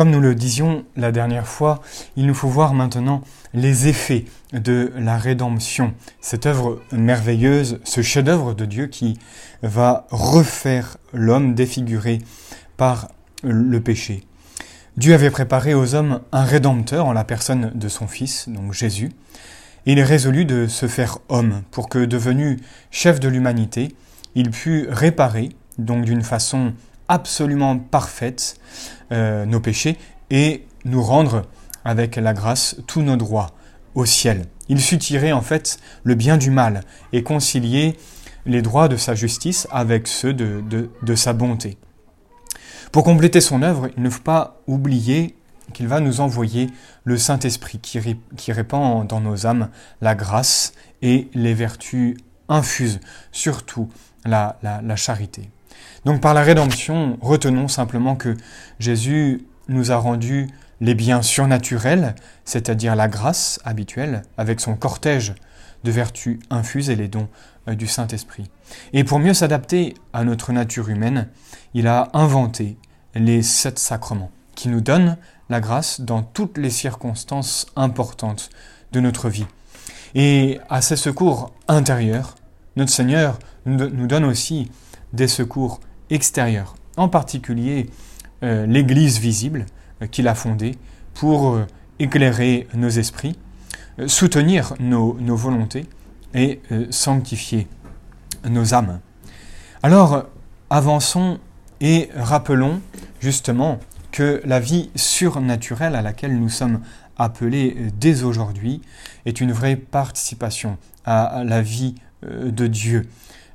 Comme nous le disions la dernière fois, il nous faut voir maintenant les effets de la rédemption, cette œuvre merveilleuse, ce chef-d'œuvre de Dieu qui va refaire l'homme défiguré par le péché. Dieu avait préparé aux hommes un rédempteur en la personne de son Fils, donc Jésus, et il est résolu de se faire homme pour que, devenu chef de l'humanité, il pût réparer, donc d'une façon absolument parfaite, euh, nos péchés et nous rendre, avec la grâce, tous nos droits au ciel. Il sut tirer en fait le bien du mal et concilier les droits de sa justice avec ceux de, de sa bonté. Pour compléter son œuvre, il ne faut pas oublier qu'il va nous envoyer le Saint-Esprit qui, qui, répand dans nos âmes la grâce et les vertus infuses, surtout la, la, charité. Donc par la rédemption, retenons simplement que Jésus nous a rendu les biens surnaturels, c'est-à-dire la grâce habituelle, avec son cortège de vertus infuses et les dons euh, du Saint-Esprit. Et pour mieux s'adapter à notre nature humaine, il a inventé les sept sacrements, qui nous donnent la grâce dans toutes les circonstances importantes de notre vie. Et à ces secours intérieurs, notre Seigneur nous donne aussi des secours extérieurs, en particulier euh, l'Église visible euh, qu'il a fondée pour euh, éclairer nos esprits, soutenir nos, volontés et sanctifier nos âmes. Alors, avançons et rappelons justement que la vie surnaturelle à laquelle nous sommes appelés dès aujourd'hui est une vraie participation à la vie de Dieu.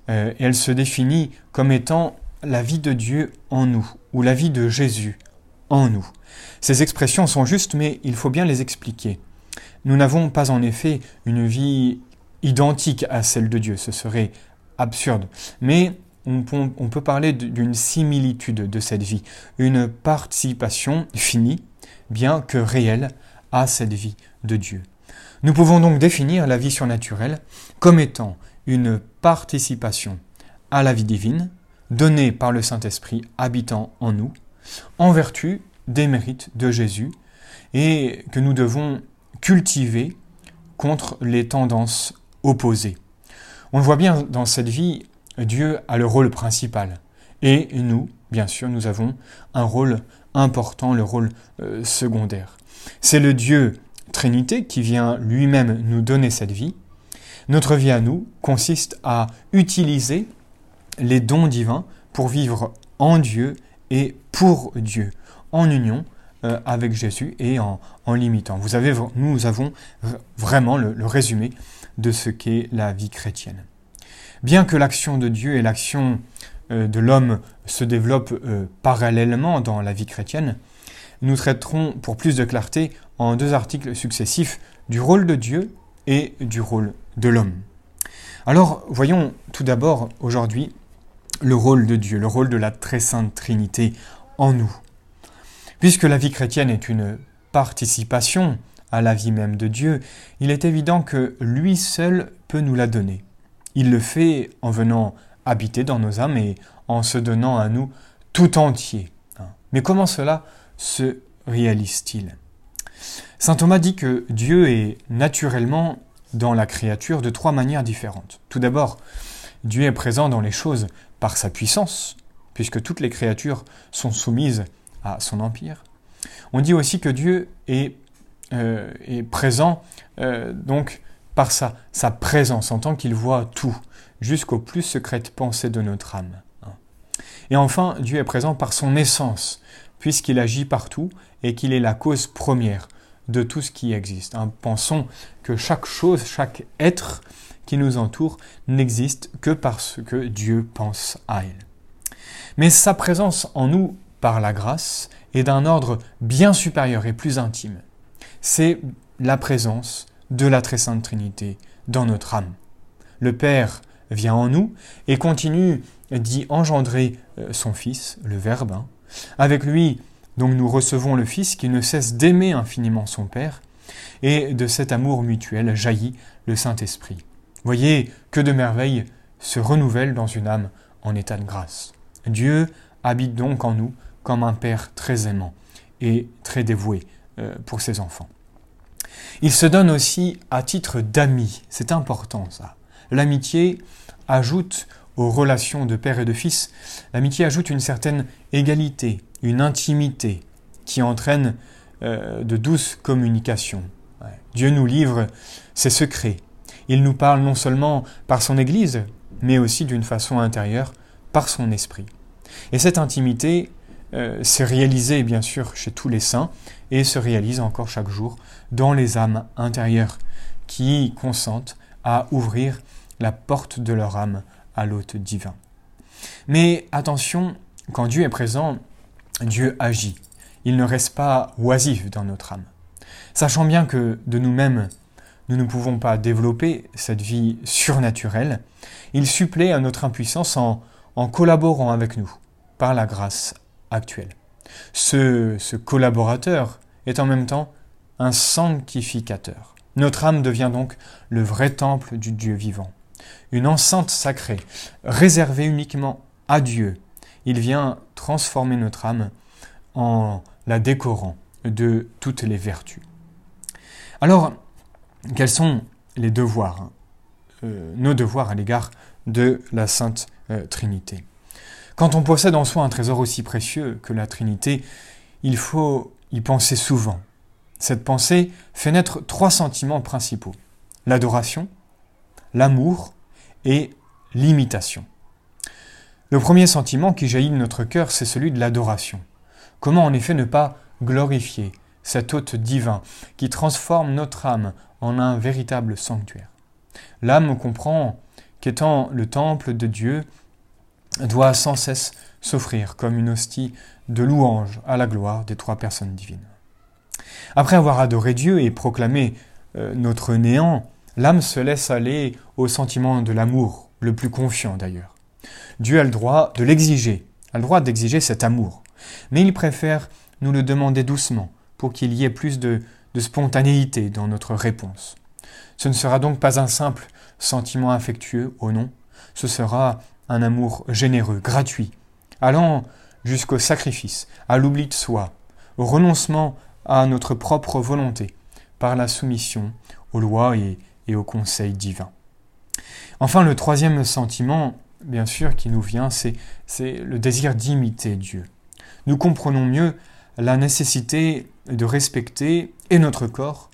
Euh, elle se définit comme étant la vie de Dieu en nous, ou la vie de Jésus en nous. Ces expressions sont justes, mais il faut bien les expliquer. Nous n'avons pas en effet une vie identique à celle de Dieu, ce serait absurde. Mais on, peut parler d'une similitude de cette vie, une participation finie, bien que réelle, à cette vie de Dieu. Nous pouvons donc définir la vie surnaturelle comme étant une participation à la vie divine, donnée par le Saint-Esprit habitant en nous, en vertu des mérites de Jésus, et que nous devons cultiver contre les tendances opposées. On le voit bien dans cette vie Dieu a le rôle principal. Et nous, bien sûr, nous avons un rôle important, le rôle euh, secondaire. C'est le Dieu Trinité qui vient lui-même nous donner cette vie. Notre vie à nous consiste à utiliser les dons divins pour vivre en Dieu et pour Dieu, en union euh, avec Jésus et en, l'imitant. Vous avez, nous avons vraiment le résumé de ce qu'est la vie chrétienne. Bien que l'action de Dieu et l'action euh, de l'homme se développent euh, parallèlement dans la vie chrétienne, nous traiterons pour plus de clarté en deux articles successifs du rôle de Dieu et du rôle de l'homme. Alors voyons tout d'abord aujourd'hui le rôle de Dieu, le rôle de la très sainte Trinité en nous. Puisque la vie chrétienne est une participation à la vie même de Dieu, il est évident que lui seul peut nous la donner. Il le fait en venant habiter dans nos âmes et en se donnant à nous tout entier. Hein. Mais comment cela se réalise-t-il? Saint Thomas dit que Dieu est naturellement dans la créature de trois manières différentes. Tout d'abord, Dieu est présent dans les choses par sa puissance, puisque toutes les créatures sont soumises à son empire. On dit aussi que Dieu est, euh, présent euh, donc par sa, sa présence, en tant qu'il voit tout, jusqu'aux plus secrètes pensées de notre âme. Hein. Et enfin, Dieu est présent par son essence, puisqu'il agit partout et qu'il est la cause première de tout ce qui existe. Hein. Pensons que chaque chose, chaque être qui nous entoure n'existe que parce que Dieu pense à elle. Mais sa présence en nous, par la grâce, est d'un ordre bien supérieur et plus intime. C'est la présence de la très sainte Trinité dans notre âme. Le Père vient en nous et continue d'y engendrer euh, son Fils, le Verbe. Hein. Avec lui, donc nous recevons le Fils qui ne cesse d'aimer infiniment son Père, et de cet amour mutuel jaillit le Saint-Esprit. Voyez que de merveilles se renouvellent dans une âme en état de grâce. Dieu habite donc en nous comme un Père très aimant, et très dévoué pour ses enfants. Il se donne aussi à titre d'ami, c'est important ça. L'amitié ajoute aux relations de père et de fils, l'amitié ajoute une certaine égalité, une intimité qui entraîne euh, de douces communications. Dieu nous livre ses secrets. Il nous parle non seulement par son Église, mais aussi d'une façon intérieure, par son esprit. Et cette intimité euh, s'est réalisée bien sûr chez tous les saints et se réalise encore chaque jour dans les âmes intérieures qui consentent à ouvrir la porte de leur âme à l'hôte divin. Mais attention, quand Dieu est présent, Dieu agit. Il ne reste pas oisif dans notre âme. Sachant bien que de nous-mêmes, nous ne pouvons pas développer cette vie surnaturelle, il supplée à notre impuissance en, collaborant avec nous par la grâce actuelle. Ce collaborateur est en même temps un sanctificateur. Notre âme devient donc le vrai temple du Dieu vivant une enceinte sacrée, réservée uniquement à Dieu. Il vient transformer notre âme en la décorant de toutes les vertus. Alors, quels sont les devoirs, euh, nos devoirs à l'égard de la Sainte euh, Trinité? Quand on possède en soi un trésor aussi précieux que la Trinité, il faut y penser souvent. Cette pensée fait naître trois sentiments principaux. L'adoration, l'amour et l'imitation. Le premier sentiment qui jaillit de notre cœur, c'est celui de l'adoration. Comment en effet ne pas glorifier cet hôte divin qui transforme notre âme en un véritable sanctuaire? L'âme comprend qu'étant le temple de Dieu, doit sans cesse s'offrir comme une hostie de louange à la gloire des trois personnes divines. Après avoir adoré Dieu et proclamé euh, notre néant, l'âme se laisse aller au sentiment de l'amour, le plus confiant d'ailleurs. Dieu a le droit de l'exiger, a le droit d'exiger cet amour, mais il préfère nous le demander doucement pour qu'il y ait plus de, spontanéité dans notre réponse. Ce ne sera donc pas un simple sentiment affectueux, au non, ce sera un amour généreux, gratuit, allant jusqu'au sacrifice, à l'oubli de soi, au renoncement à notre propre volonté, par la soumission aux lois et et au conseil divin. Enfin, le troisième sentiment, bien sûr, qui nous vient, c'est le désir d'imiter Dieu. Nous comprenons mieux la nécessité de respecter et notre corps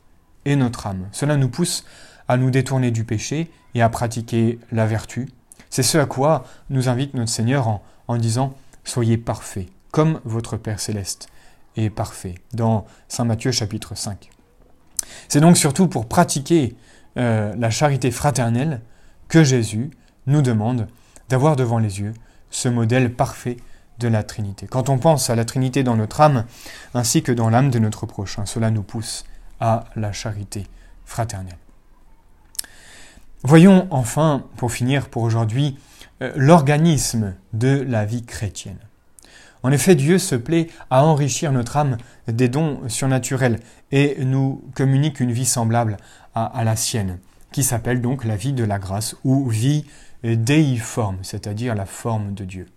et notre âme. Cela nous pousse à nous détourner du péché et à pratiquer la vertu. C'est ce à quoi nous invite notre Seigneur en, en disant Soyez parfaits, comme votre Père céleste est parfait, dans Saint Matthieu chapitre 5. C'est donc surtout pour pratiquer euh, la charité fraternelle que Jésus nous demande d'avoir devant les yeux ce modèle parfait de la Trinité. Quand on pense à la Trinité dans notre âme ainsi que dans l'âme de notre prochain, cela nous pousse à la charité fraternelle. Voyons enfin, pour finir pour aujourd'hui, euh, l'organisme de la vie chrétienne. En effet, Dieu se plaît à enrichir notre âme des dons surnaturels et nous communique une vie semblable à, la sienne, qui s'appelle donc la vie de la grâce ou vie déiforme, c'est-à-dire la forme de Dieu.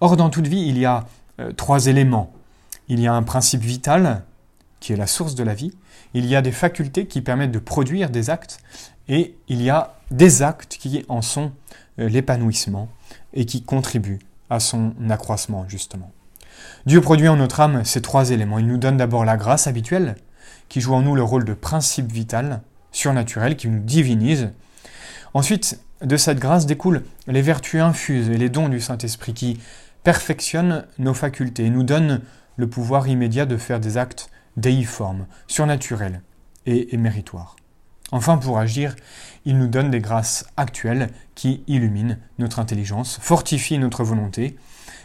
Or, dans toute vie, il y a euh, trois éléments. Il y a un principe vital, qui est la source de la vie, il y a des facultés qui permettent de produire des actes, et il y a des actes qui en sont euh, l'épanouissement et qui contribuent à son accroissement, justement. Dieu produit en notre âme ces trois éléments. Il nous donne d'abord la grâce habituelle, qui joue en nous le rôle de principe vital, surnaturel, qui nous divinise. Ensuite, de cette grâce découlent les vertus infuses et les dons du Saint-Esprit qui perfectionnent nos facultés et nous donnent le pouvoir immédiat de faire des actes déiformes, surnaturels et, méritoires. Enfin, pour agir, il nous donne des grâces actuelles qui illuminent notre intelligence, fortifient notre volonté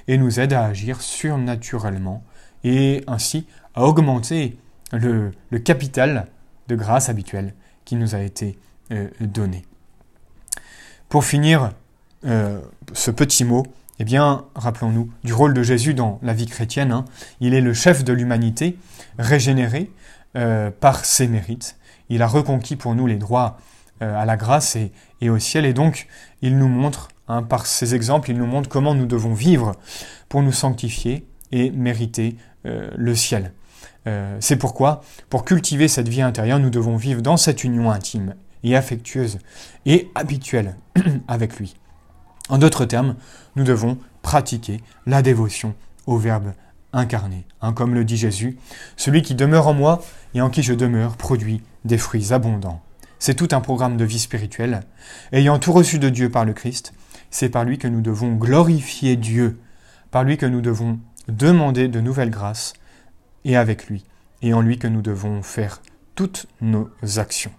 et nous aident à agir surnaturellement et ainsi à augmenter le, capital de grâce habituel qui nous a été euh, donné. Pour finir, euh, ce petit mot, eh bien, rappelons-nous du rôle de Jésus dans la vie chrétienne. Hein. Il est le chef de l'humanité, régénéré euh, par ses mérites. Il a reconquis pour nous les droits à la grâce et, au ciel. Et donc, il nous montre, hein, par ses exemples, il nous montre comment nous devons vivre pour nous sanctifier et mériter le ciel. Euh, c'est pourquoi, pour cultiver cette vie intérieure, nous devons vivre dans cette union intime et affectueuse et habituelle avec lui. En d'autres termes, nous devons pratiquer la dévotion au Verbe incarné. Hein, comme le dit Jésus, celui qui demeure en moi et en qui je demeure produit des fruits abondants. C'est tout un programme de vie spirituelle. Ayant tout reçu de Dieu par le Christ, c'est par lui que nous devons glorifier Dieu, par lui que nous devons demander de nouvelles grâces, et avec lui, et en lui que nous devons faire toutes nos actions.